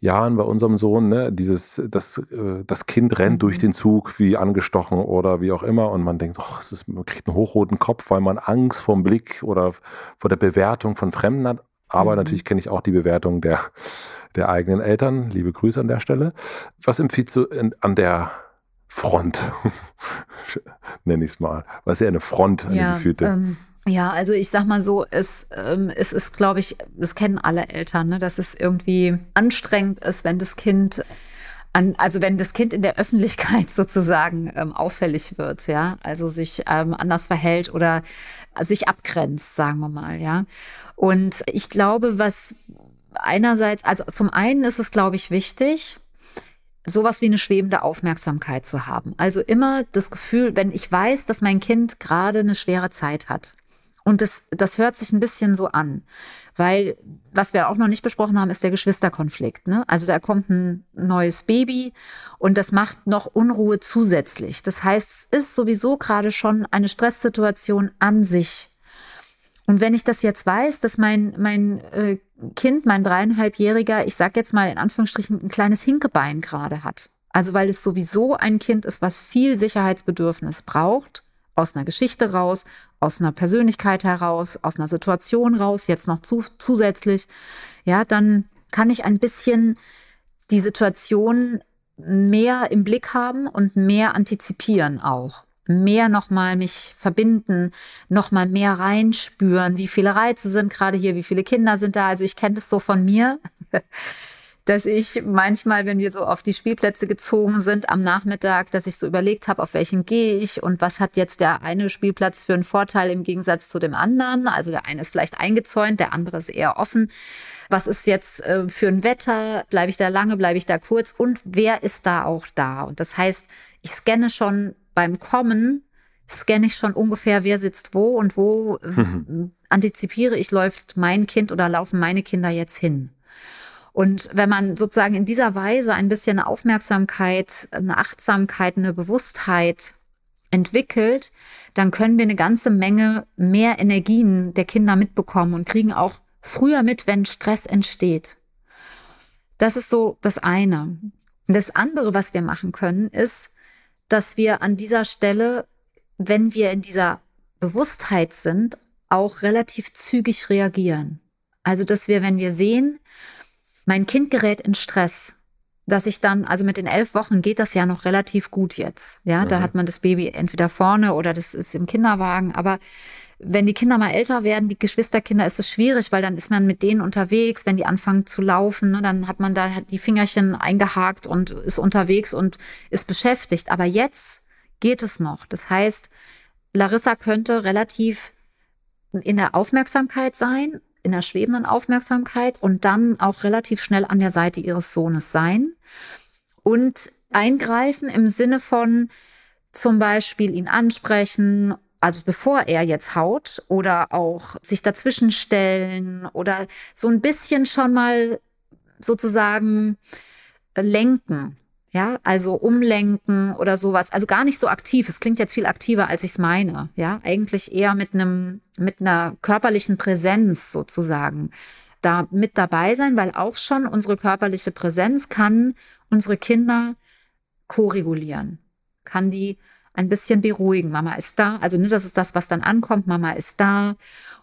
Jahren bei unserem Sohn, ne, dieses, das, äh, das Kind rennt durch mhm. den Zug wie angestochen oder wie auch immer und man denkt, oh, es ist, man kriegt einen hochroten Kopf, weil man Angst vor dem Blick oder vor der Bewertung von Fremden hat. Aber mhm. natürlich kenne ich auch die Bewertung der, der eigenen Eltern. Liebe Grüße an der Stelle. Was empfiehlst du an der Front, nenne ich es mal. Was ja eine Front, eine ja, gefühlte? Ähm, ja, also ich sag mal so, es, ähm, es ist, glaube ich, das kennen alle Eltern, ne, dass es irgendwie anstrengend ist, wenn das Kind an, also wenn das Kind in der Öffentlichkeit sozusagen ähm, auffällig wird, ja, also sich ähm, anders verhält oder sich abgrenzt, sagen wir mal, ja. Und ich glaube, was einerseits, also zum einen ist es, glaube ich, wichtig, sowas wie eine schwebende Aufmerksamkeit zu haben. Also immer das Gefühl, wenn ich weiß, dass mein Kind gerade eine schwere Zeit hat. Und das, das hört sich ein bisschen so an, weil was wir auch noch nicht besprochen haben, ist der Geschwisterkonflikt. Ne? Also da kommt ein neues Baby und das macht noch Unruhe zusätzlich. Das heißt, es ist sowieso gerade schon eine Stresssituation an sich. Und wenn ich das jetzt weiß, dass mein, mein äh, Kind, mein dreieinhalbjähriger, ich sag jetzt mal in Anführungsstrichen, ein kleines Hinkebein gerade hat. Also weil es sowieso ein Kind ist, was viel Sicherheitsbedürfnis braucht, aus einer Geschichte raus, aus einer Persönlichkeit heraus, aus einer Situation raus, jetzt noch zu, zusätzlich, ja, dann kann ich ein bisschen die Situation mehr im Blick haben und mehr antizipieren auch mehr nochmal mich verbinden, nochmal mehr reinspüren, wie viele Reize sind gerade hier, wie viele Kinder sind da. Also ich kenne das so von mir, dass ich manchmal, wenn wir so auf die Spielplätze gezogen sind am Nachmittag, dass ich so überlegt habe, auf welchen gehe ich und was hat jetzt der eine Spielplatz für einen Vorteil im Gegensatz zu dem anderen. Also der eine ist vielleicht eingezäunt, der andere ist eher offen. Was ist jetzt äh, für ein Wetter? Bleibe ich da lange, bleibe ich da kurz? Und wer ist da auch da? Und das heißt, ich scanne schon beim Kommen scanne ich schon ungefähr, wer sitzt wo und wo mhm. antizipiere ich, läuft mein Kind oder laufen meine Kinder jetzt hin. Und wenn man sozusagen in dieser Weise ein bisschen eine Aufmerksamkeit, eine Achtsamkeit, eine Bewusstheit entwickelt, dann können wir eine ganze Menge mehr Energien der Kinder mitbekommen und kriegen auch früher mit, wenn Stress entsteht. Das ist so das eine. Das andere, was wir machen können, ist, dass wir an dieser Stelle, wenn wir in dieser Bewusstheit sind, auch relativ zügig reagieren. Also, dass wir, wenn wir sehen, mein Kind gerät in Stress, dass ich dann, also mit den elf Wochen geht das ja noch relativ gut jetzt. Ja, mhm. da hat man das Baby entweder vorne oder das ist im Kinderwagen. Aber wenn die Kinder mal älter werden, die Geschwisterkinder, ist es schwierig, weil dann ist man mit denen unterwegs. Wenn die anfangen zu laufen, ne, dann hat man da die Fingerchen eingehakt und ist unterwegs und ist beschäftigt. Aber jetzt geht es noch. Das heißt, Larissa könnte relativ in der Aufmerksamkeit sein, in der schwebenden Aufmerksamkeit und dann auch relativ schnell an der Seite ihres Sohnes sein und eingreifen im Sinne von zum Beispiel ihn ansprechen also bevor er jetzt haut oder auch sich dazwischen stellen oder so ein bisschen schon mal sozusagen lenken. Ja, also umlenken oder sowas. Also gar nicht so aktiv. Es klingt jetzt viel aktiver, als ich es meine. Ja, eigentlich eher mit einem, mit einer körperlichen Präsenz sozusagen da mit dabei sein, weil auch schon unsere körperliche Präsenz kann unsere Kinder koregulieren, kann die ein bisschen beruhigen. Mama ist da. Also nicht, das ist das, was dann ankommt. Mama ist da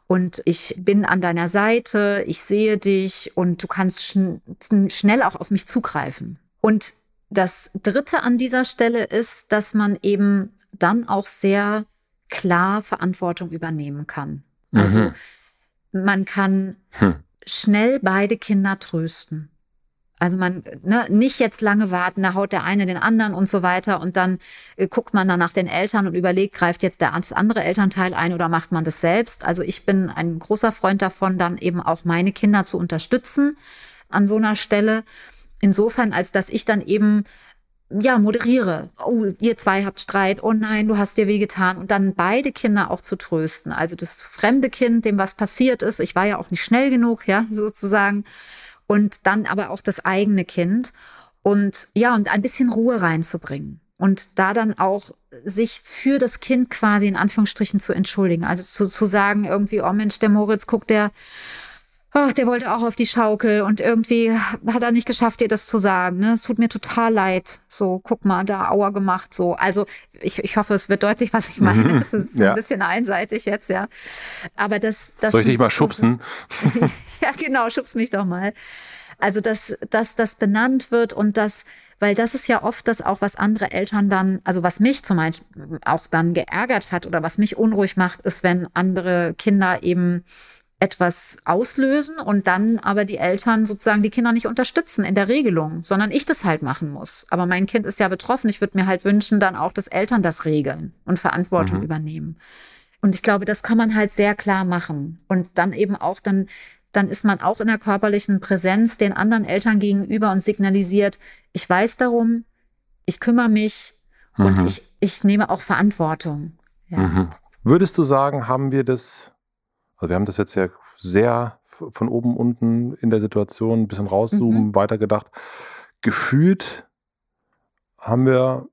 und ich bin an deiner Seite. Ich sehe dich und du kannst schn schnell auch auf mich zugreifen. Und das Dritte an dieser Stelle ist, dass man eben dann auch sehr klar Verantwortung übernehmen kann. Also mhm. man kann hm. schnell beide Kinder trösten. Also man, ne, nicht jetzt lange warten, da haut der eine den anderen und so weiter und dann äh, guckt man dann nach den Eltern und überlegt, greift jetzt der das andere Elternteil ein oder macht man das selbst. Also ich bin ein großer Freund davon, dann eben auch meine Kinder zu unterstützen an so einer Stelle. Insofern, als dass ich dann eben ja, moderiere. Oh, ihr zwei habt Streit. Oh nein, du hast dir wehgetan. Und dann beide Kinder auch zu trösten. Also das fremde Kind, dem was passiert ist. Ich war ja auch nicht schnell genug, ja, sozusagen und dann aber auch das eigene Kind und ja, und ein bisschen Ruhe reinzubringen. Und da dann auch sich für das Kind quasi in Anführungsstrichen zu entschuldigen. Also zu, zu sagen irgendwie, oh Mensch, der Moritz guckt, der ach, der wollte auch auf die Schaukel und irgendwie hat er nicht geschafft, dir das zu sagen. Ne? Es tut mir total leid. So, guck mal, da Auer gemacht. So, also ich, ich hoffe, es wird deutlich, was ich meine. Es ist ja. ein bisschen einseitig jetzt, ja. Aber das, das soll ich dich mal schubsen? ja, genau, schubs mich doch mal. Also, dass, dass das benannt wird und das, weil das ist ja oft das auch, was andere Eltern dann, also was mich zum Beispiel auch dann geärgert hat oder was mich unruhig macht, ist, wenn andere Kinder eben etwas auslösen und dann aber die Eltern sozusagen die Kinder nicht unterstützen in der Regelung, sondern ich das halt machen muss. Aber mein Kind ist ja betroffen. Ich würde mir halt wünschen, dann auch, dass Eltern das regeln und Verantwortung mhm. übernehmen. Und ich glaube, das kann man halt sehr klar machen. Und dann eben auch, dann, dann ist man auch in der körperlichen Präsenz den anderen Eltern gegenüber und signalisiert, ich weiß darum, ich kümmere mich mhm. und ich, ich nehme auch Verantwortung. Ja. Mhm. Würdest du sagen, haben wir das also wir haben das jetzt ja sehr von oben unten in der Situation ein bisschen rauszoomen, mhm. weitergedacht. Gefühlt haben wir,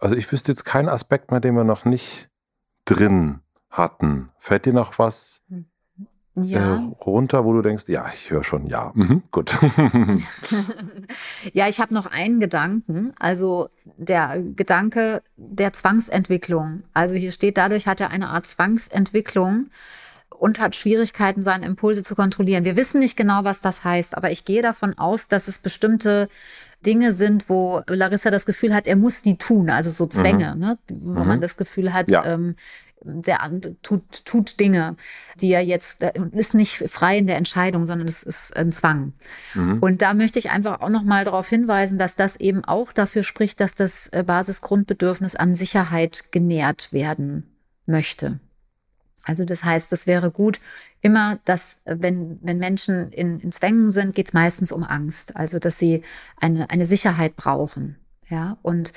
also ich wüsste jetzt keinen Aspekt mehr, den wir noch nicht drin hatten. Fällt dir noch was hm. ja. äh, runter, wo du denkst, ja, ich höre schon, ja, mhm, gut. ja, ich habe noch einen Gedanken, also der Gedanke der Zwangsentwicklung. Also hier steht, dadurch hat er eine Art Zwangsentwicklung und hat Schwierigkeiten, seine Impulse zu kontrollieren. Wir wissen nicht genau, was das heißt, aber ich gehe davon aus, dass es bestimmte Dinge sind, wo Larissa das Gefühl hat, er muss die tun, also so Zwänge, mhm. ne? wo mhm. man das Gefühl hat, ja. ähm, der tut, tut Dinge, die er jetzt ist nicht frei in der Entscheidung, sondern es ist ein Zwang. Mhm. Und da möchte ich einfach auch noch mal darauf hinweisen, dass das eben auch dafür spricht, dass das äh, Basisgrundbedürfnis an Sicherheit genährt werden möchte. Also das heißt, es wäre gut, immer, dass wenn, wenn Menschen in, in Zwängen sind, geht es meistens um Angst. Also dass sie eine, eine Sicherheit brauchen. Ja, und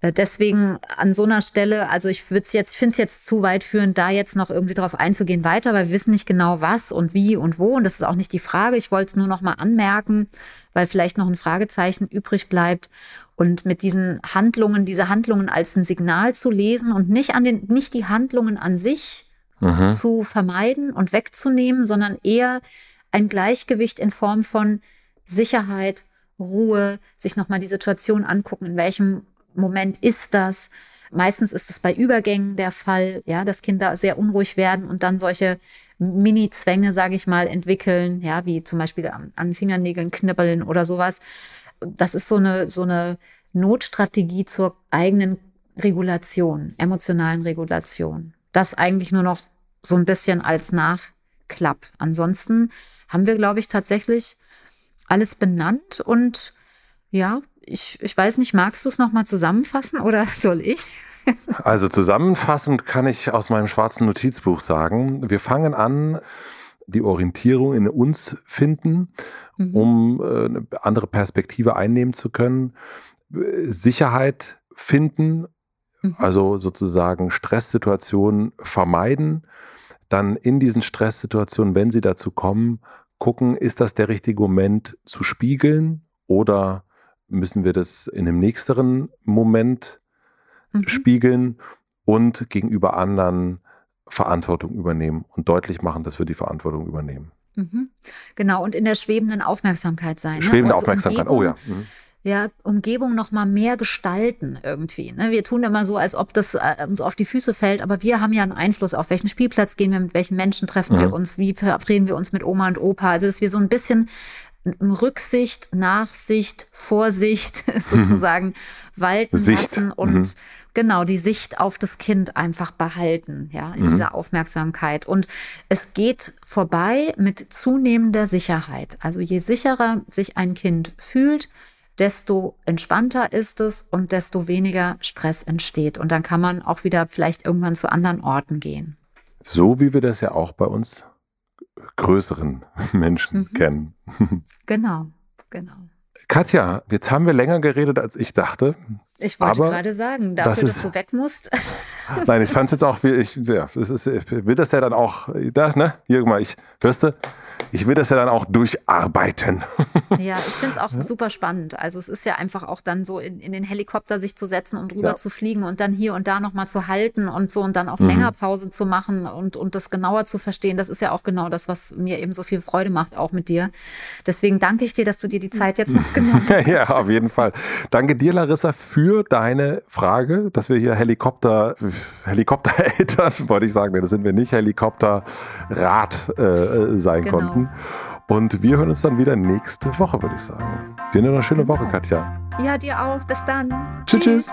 äh, Deswegen an so einer Stelle, also ich würde jetzt, finde es jetzt zu weit führen, da jetzt noch irgendwie drauf einzugehen weiter, weil wir wissen nicht genau was und wie und wo und das ist auch nicht die Frage. Ich wollte es nur noch mal anmerken, weil vielleicht noch ein Fragezeichen übrig bleibt und mit diesen Handlungen, diese Handlungen als ein Signal zu lesen und nicht an den, nicht die Handlungen an sich mhm. zu vermeiden und wegzunehmen, sondern eher ein Gleichgewicht in Form von Sicherheit, Ruhe, sich nochmal die Situation angucken, in welchem Moment ist das. Meistens ist es bei Übergängen der Fall, ja, dass Kinder sehr unruhig werden und dann solche Mini-Zwänge, sage ich mal, entwickeln, ja, wie zum Beispiel an Fingernägeln knibbeln oder sowas. Das ist so eine, so eine Notstrategie zur eigenen Regulation, emotionalen Regulation das eigentlich nur noch so ein bisschen als Nachklapp. Ansonsten haben wir, glaube ich, tatsächlich alles benannt und ja, ich, ich weiß nicht, magst du es nochmal zusammenfassen oder soll ich? Also zusammenfassend kann ich aus meinem schwarzen Notizbuch sagen, wir fangen an, die Orientierung in uns finden, mhm. um äh, eine andere Perspektive einnehmen zu können, Sicherheit finden. Also sozusagen Stresssituationen vermeiden, dann in diesen Stresssituationen, wenn sie dazu kommen, gucken, ist das der richtige Moment zu spiegeln oder müssen wir das in einem nächsteren Moment mhm. spiegeln und gegenüber anderen Verantwortung übernehmen und deutlich machen, dass wir die Verantwortung übernehmen. Mhm. Genau, und in der schwebenden Aufmerksamkeit sein. Schwebende ne? Also Aufmerksamkeit, oh ja. Mhm ja, Umgebung noch mal mehr gestalten irgendwie. Ne? Wir tun immer so, als ob das äh, uns auf die Füße fällt, aber wir haben ja einen Einfluss auf welchen Spielplatz gehen wir, mit welchen Menschen treffen mhm. wir uns, wie verabreden wir uns mit Oma und Opa. Also dass wir so ein bisschen Rücksicht, Nachsicht, Vorsicht sozusagen mhm. walten Sicht. lassen und mhm. genau die Sicht auf das Kind einfach behalten, ja, in mhm. dieser Aufmerksamkeit. Und es geht vorbei mit zunehmender Sicherheit. Also je sicherer sich ein Kind fühlt, desto entspannter ist es und desto weniger Stress entsteht. Und dann kann man auch wieder vielleicht irgendwann zu anderen Orten gehen. So wie wir das ja auch bei uns größeren Menschen mhm. kennen. Genau, genau. Katja, jetzt haben wir länger geredet, als ich dachte. Ich wollte gerade sagen, dafür, das ist, dass du weg musst. Nein, ich fand es jetzt auch, ich, ja, das ist, ich will das ja dann auch, da, ne, mal, ich, hörst du, ich will das ja dann auch durcharbeiten. Ja, ich finde es auch ja. super spannend. Also es ist ja einfach auch dann so in, in den Helikopter sich zu setzen und rüber ja. zu fliegen und dann hier und da nochmal zu halten und so und dann auch mhm. länger Pause zu machen und, und das genauer zu verstehen. Das ist ja auch genau das, was mir eben so viel Freude macht, auch mit dir. Deswegen danke ich dir, dass du dir die Zeit jetzt noch genommen hast. ja, auf jeden Fall. Danke dir, Larissa, für deine Frage, dass wir hier Helikopter, Helikoptereltern, wollte ich sagen, das sind wir nicht, Helikopterrat äh, sein genau. konnten. Und wir hören uns dann wieder nächste Woche, würde ich sagen. Dir eine schöne genau. Woche, Katja. Ja, dir auch. Bis dann. Tschüss. tschüss.